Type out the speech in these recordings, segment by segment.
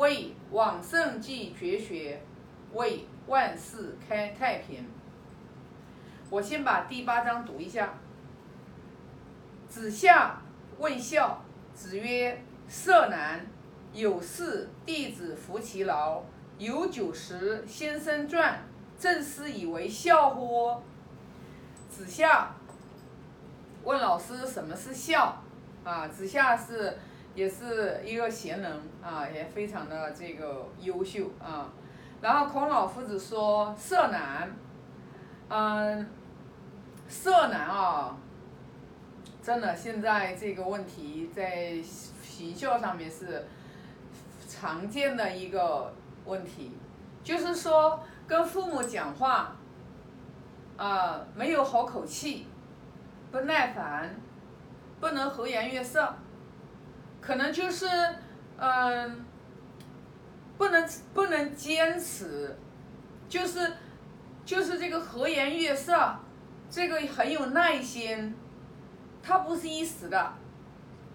为往圣继绝学，为万世开太平。我先把第八章读一下。子夏问孝，子曰：“色难。有事，弟子服其劳；有酒食，先生传。正是以为孝乎？”子夏问老师什么是孝啊？子夏是也是一个贤人啊，也非常的这个优秀啊。然后孔老夫子说：“色难。”嗯，色难啊，真的现在这个问题在学校上面是常见的一个问题，就是说跟父母讲话。啊，没有好口气，不耐烦，不能和颜悦色，可能就是嗯，不能不能坚持，就是就是这个和颜悦色，这个很有耐心，它不是一时的，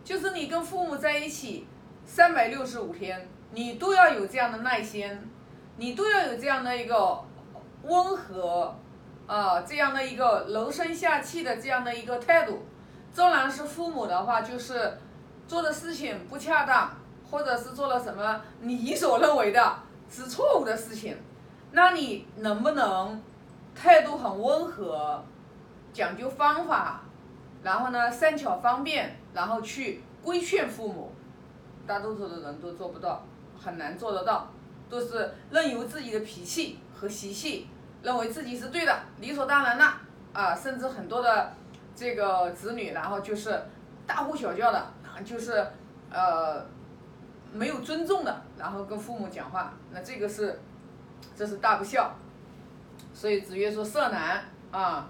就是你跟父母在一起三百六十五天，你都要有这样的耐心，你都要有这样的一个温和。啊，这样的一个柔声下气的这样的一个态度，纵然是父母的话，就是做的事情不恰当，或者是做了什么你所认为的是错误的事情，那你能不能态度很温和，讲究方法，然后呢善巧方便，然后去规劝父母？大多数的人都做不到，很难做得到，都是任由自己的脾气和习气。认为自己是对的，理所当然的啊，甚至很多的这个子女，然后就是大呼小叫的，就是呃没有尊重的，然后跟父母讲话，那这个是这是大不孝。所以子曰说：“色难啊，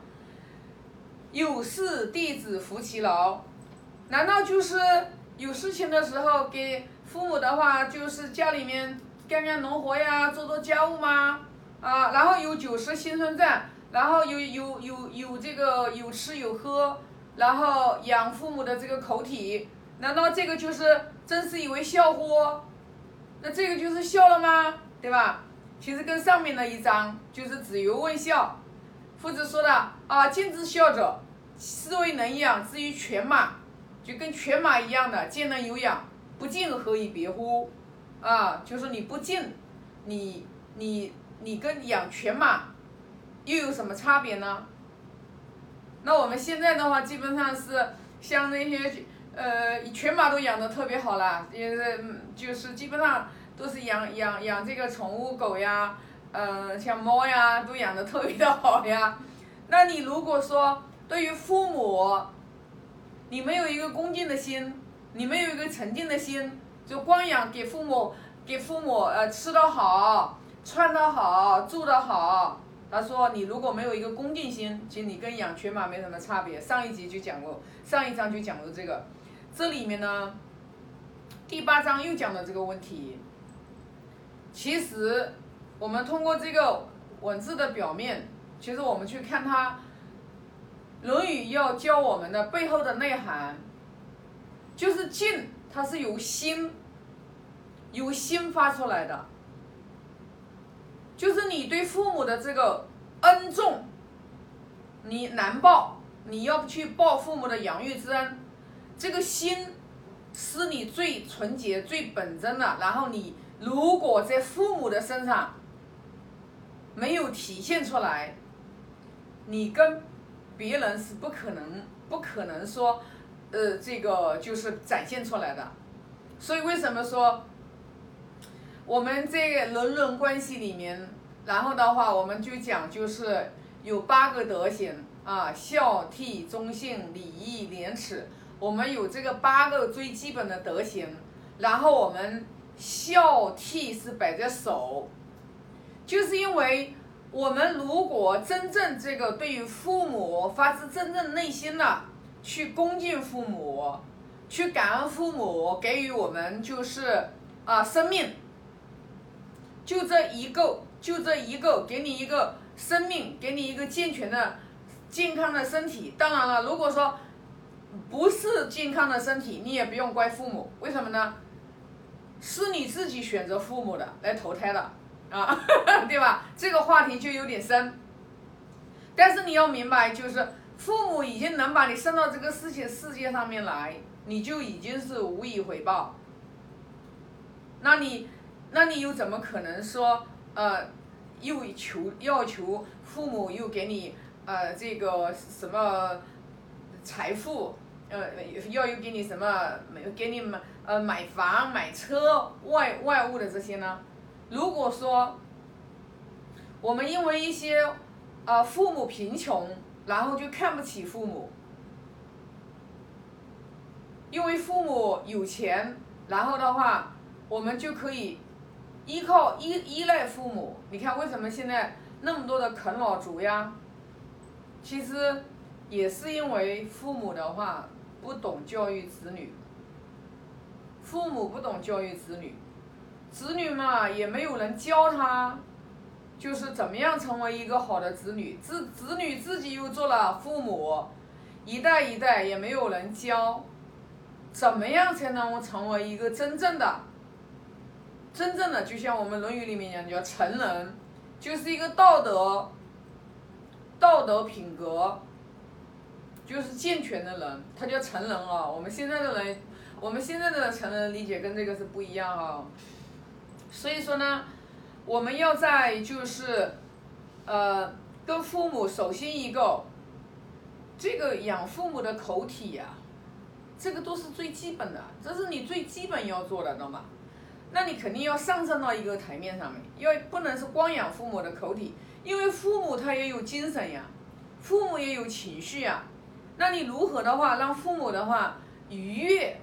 有事弟子服其劳。”难道就是有事情的时候给父母的话，就是家里面干干农活呀，做做家务吗？啊，然后有酒食先生传，然后有有有有这个有吃有喝，然后养父母的这个口体，难道这个就是真是以为孝乎？那这个就是孝了吗？对吧？其实跟上面的一章就是子游问孝，夫子说的啊，敬之孝者，斯为能养之于犬马，就跟犬马一样的见能有养，不敬何以别乎？啊，就是你不敬，你你。你跟养犬马又有什么差别呢？那我们现在的话，基本上是像那些呃犬马都养的特别好了，也是就是基本上都是养养养这个宠物狗呀，呃像猫呀都养的特别的好呀。那你如果说对于父母，你没有一个恭敬的心，你没有一个沉静的心，就光养给父母给父母呃吃的好。穿得好，住得好。他说：“你如果没有一个恭敬心，其实你跟养犬马没什么差别。”上一集就讲过，上一章就讲过这个。这里面呢，第八章又讲了这个问题。其实，我们通过这个文字的表面，其实我们去看它，《论语》要教我们的背后的内涵，就是敬，它是由心，由心发出来的。就是你对父母的这个恩重，你难报，你要去报父母的养育之恩，这个心是你最纯洁、最本真的。然后你如果在父母的身上没有体现出来，你跟别人是不可能、不可能说，呃，这个就是展现出来的。所以为什么说？我们这个人伦关系里面，然后的话，我们就讲就是有八个德行啊，孝悌忠信礼义廉耻，我们有这个八个最基本的德行，然后我们孝悌是摆在首，就是因为我们如果真正这个对于父母发自真正内心的去恭敬父母，去感恩父母给予我们就是啊生命。就这一个，就这一个，给你一个生命，给你一个健全的、健康的身体。当然了，如果说不是健康的身体，你也不用怪父母。为什么呢？是你自己选择父母的来投胎的啊，对吧？这个话题就有点深，但是你要明白，就是父母已经能把你生到这个世界世界上面来，你就已经是无以回报。那你，那你又怎么可能说呃，又求要求父母又给你呃这个什么财富？呃，要有给你什么，给你买呃买房买车外外物的这些呢？如果说我们因为一些呃父母贫穷，然后就看不起父母，因为父母有钱，然后的话，我们就可以依靠依依赖父母。你看为什么现在那么多的啃老族呀？其实也是因为父母的话。不懂教育子女，父母不懂教育子女，子女嘛也没有人教他，就是怎么样成为一个好的子女，子子女自己又做了父母，一代一代也没有人教，怎么样才能成为一个真正的，真正的就像我们《论语》里面讲叫成人，就是一个道德，道德品格。就是健全的人，他叫成人啊。我们现在的人，我们现在的成人理解跟这个是不一样啊。所以说呢，我们要在就是，呃，跟父母首先一个，这个养父母的口体呀，这个都是最基本的，这是你最基本要做的，懂吗？那你肯定要上升到一个台面上面，因为不能是光养父母的口体，因为父母他也有精神呀，父母也有情绪呀。那你如何的话让父母的话愉悦，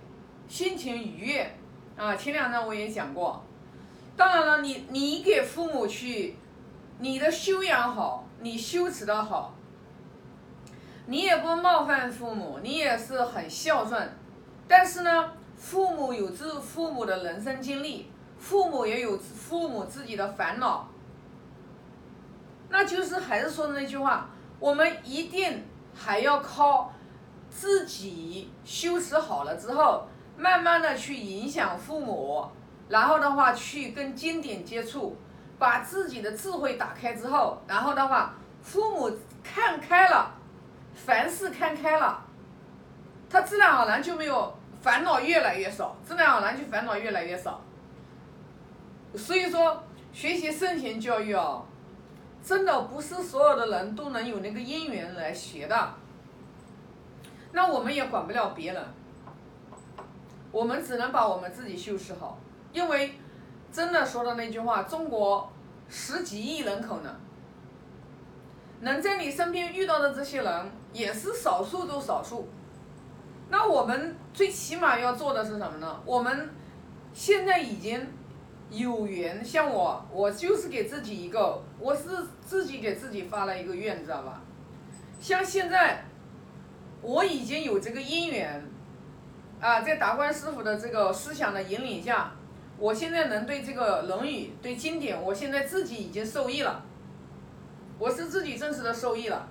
心情愉悦啊？前两章我也讲过。当然了，你你给父母去，你的修养好，你修持的好，你也不冒犯父母，你也是很孝顺。但是呢，父母有自父母的人生经历，父母也有父母自己的烦恼。那就是还是说的那句话，我们一定。还要靠自己修持好了之后，慢慢的去影响父母，然后的话去跟经典接触，把自己的智慧打开之后，然后的话父母看开了，凡事看开了，他自然而然就没有烦恼越来越少，自然而然就烦恼越来越少。所以说学习圣贤教育哦。真的不是所有的人都能有那个因缘来学的，那我们也管不了别人，我们只能把我们自己修饰好。因为真的说的那句话，中国十几亿人口呢，能在你身边遇到的这些人也是少数中少数。那我们最起码要做的是什么呢？我们现在已经。有缘像我，我就是给自己一个，我是自己给自己发了一个愿，知道吧？像现在，我已经有这个因缘，啊，在达观师傅的这个思想的引领下，我现在能对这个《论语》对经典，我现在自己已经受益了，我是自己真实的受益了。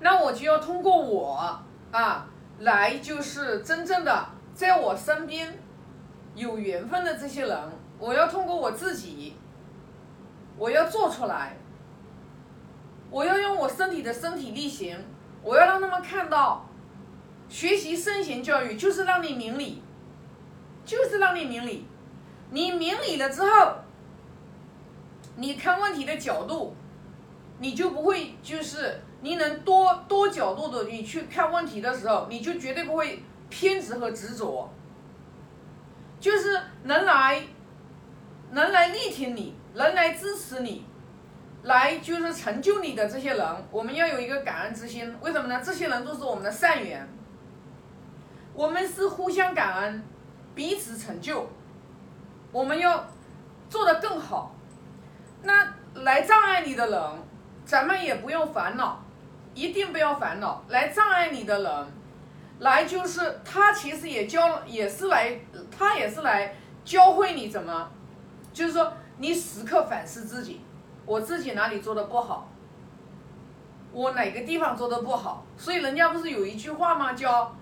那我就要通过我啊，来就是真正的在我身边。有缘分的这些人，我要通过我自己，我要做出来，我要用我身体的身体力行，我要让他们看到，学习圣贤教育就是让你明理，就是让你明理，你明理了之后，你看问题的角度，你就不会就是你能多多角度的你去看问题的时候，你就绝对不会偏执和执着。就是能来，能来力挺你，能来支持你，来就是成就你的这些人，我们要有一个感恩之心。为什么呢？这些人都是我们的善缘，我们是互相感恩，彼此成就。我们要做得更好。那来障碍你的人，咱们也不用烦恼，一定不要烦恼。来障碍你的人。来就是他，其实也教，也是来，他也是来教会你怎么，就是说你时刻反思自己，我自己哪里做的不好，我哪个地方做的不好，所以人家不是有一句话吗？叫，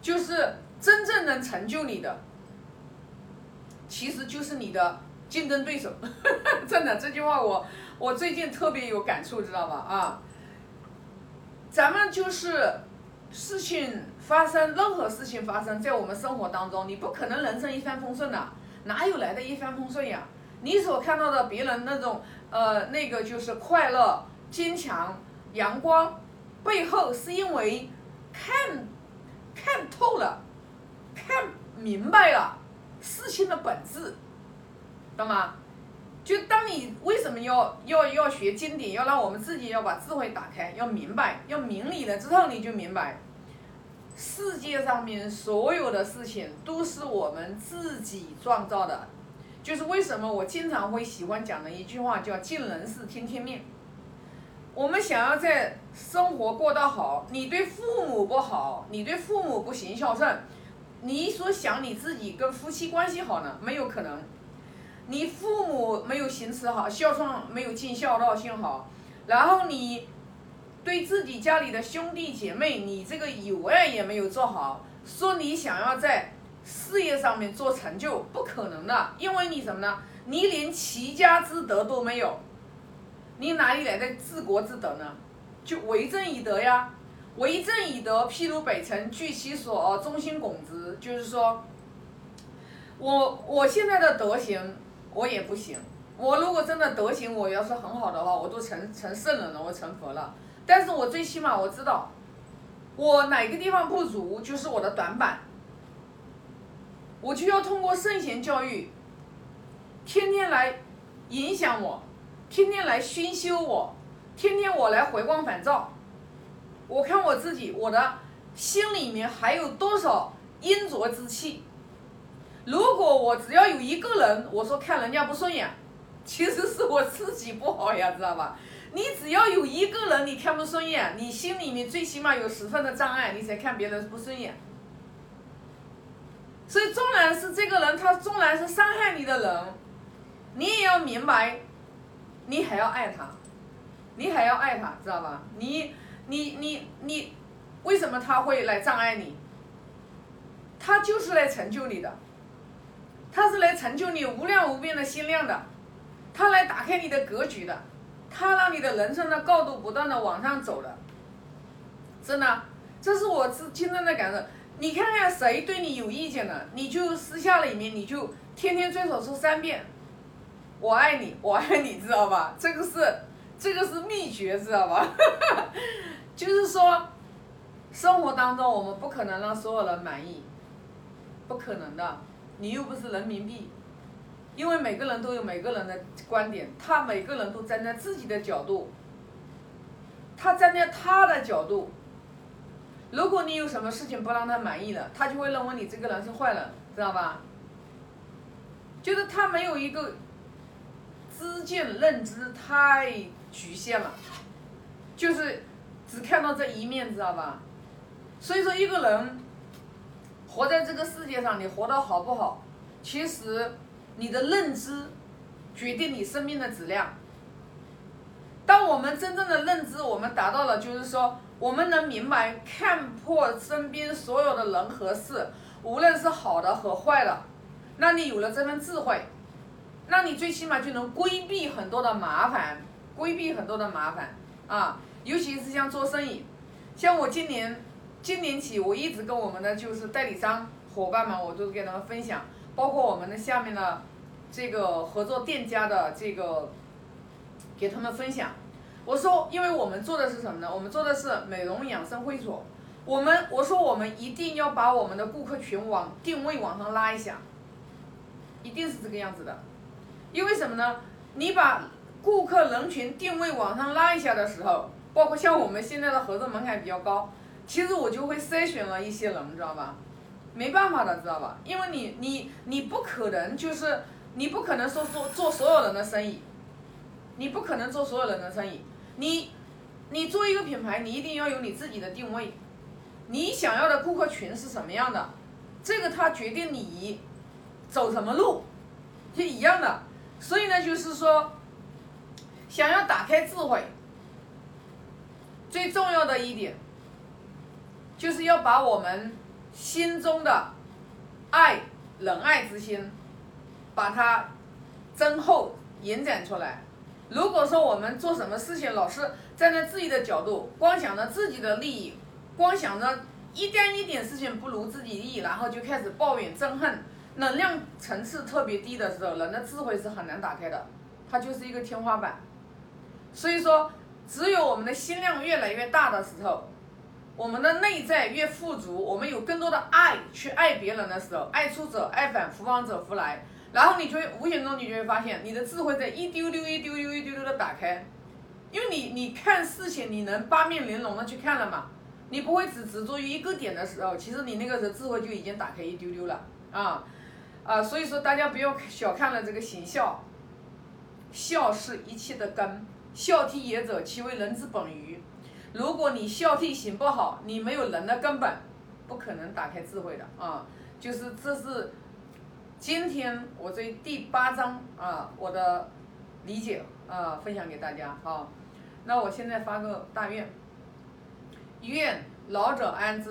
就是真正能成就你的，其实就是你的竞争对手。真的，这句话我我最近特别有感触，知道吧？啊，咱们就是事情发生，任何事情发生在我们生活当中，你不可能人生一帆风顺的，哪有来的一帆风顺呀？你所看到的别人那种呃那个就是快乐、坚强、阳光，背后是因为看看透了，看明白了事情的本质，懂吗？就当你为什么要要要学经典，要让我们自己要把智慧打开，要明白，要明理了之后，你就明白，世界上面所有的事情都是我们自己创造的。就是为什么我经常会喜欢讲的一句话叫“尽人事，听天命”。我们想要在生活过得好，你对父母不好，你对父母不行孝顺，你所想你自己跟夫妻关系好呢？没有可能。你父母没有行持好，孝顺没有尽孝道心好，然后你对自己家里的兄弟姐妹，你这个友爱也没有做好，说你想要在。事业上面做成就不可能的，因为你什么呢？你连齐家之德都没有，你哪里来的治国之德呢？就为政以德呀，为政以德，譬如北辰，据其所，忠心拱之。就是说，我我现在的德行我也不行，我如果真的德行我要是很好的话，我都成成圣人了，我成佛了。但是我最起码我知道，我哪个地方不足，就是我的短板。我就要通过圣贤教育，天天来影响我，天天来熏修我，天天我来回光返照。我看我自己，我的心里面还有多少阴浊之气？如果我只要有一个人，我说看人家不顺眼，其实是我自己不好呀，知道吧？你只要有一个人你看不顺眼，你心里面最起码有十分的障碍，你才看别人不顺眼。所以，纵然是这个人，他纵然是伤害你的人，你也要明白，你还要爱他，你还要爱他，知道吧？你、你、你、你，为什么他会来障碍你？他就是来成就你的，他是来成就你无量无边的心量的，他来打开你的格局的，他让你的人生的高度不断的往上走的，真的，这是我自亲身的感受。你看看谁对你有意见了，你就私下里面你就天天遵守说三遍，我爱你，我爱你，知道吧？这个是这个是秘诀，知道吧？就是说，生活当中我们不可能让所有人满意，不可能的。你又不是人民币，因为每个人都有每个人的观点，他每个人都站在自己的角度，他站在他的角度。如果你有什么事情不让他满意了，他就会认为你这个人是坏人，知道吧？就是他没有一个知见认知太局限了，就是只看到这一面，知道吧？所以说，一个人活在这个世界上，你活得好不好，其实你的认知决定你生命的质量。当我们真正的认知，我们达到了，就是说。我们能明白看破身边所有的人和事，无论是好的和坏的，那你有了这份智慧，那你最起码就能规避很多的麻烦，规避很多的麻烦啊！尤其是像做生意，像我今年，今年起我一直跟我们的就是代理商伙伴们，我都给他们分享，包括我们的下面的这个合作店家的这个，给他们分享。我说，因为我们做的是什么呢？我们做的是美容养生会所。我们我说，我们一定要把我们的顾客群往定位往上拉一下，一定是这个样子的。因为什么呢？你把顾客人群定位往上拉一下的时候，包括像我们现在的合作门槛比较高，其实我就会筛选了一些人，知道吧？没办法的，知道吧？因为你你你不可能就是你不可能说做做所有人的生意，你不可能做所有人的生意。你，你做一个品牌，你一定要有你自己的定位，你想要的顾客群是什么样的，这个它决定你走什么路，是一样的。所以呢，就是说，想要打开智慧，最重要的一点，就是要把我们心中的爱、仁爱之心，把它增厚延展出来。如果说我们做什么事情，老是站在自己的角度，光想着自己的利益，光想着一点一点事情不如自己意，然后就开始抱怨憎恨，能量层次特别低的时候，人的智慧是很难打开的，它就是一个天花板。所以说，只有我们的心量越来越大的时候，我们的内在越富足，我们有更多的爱去爱别人的时候，爱出者爱返，福往者福来。然后你就会无形中你就会发现，你的智慧在一丢丢一丢丢一丢丢的打开，因为你你看事情你能八面玲珑的去看了嘛，你不会只执着于一个点的时候，其实你那个时候智慧就已经打开一丢丢了啊啊，所以说大家不要小看了这个行孝，孝是一切的根，孝悌也者，其为人之本于。如果你孝悌行不好，你没有人的根本，不可能打开智慧的啊，就是这是。今天我这第八章啊，我的理解啊，分享给大家啊。那我现在发个大愿，愿老者安之。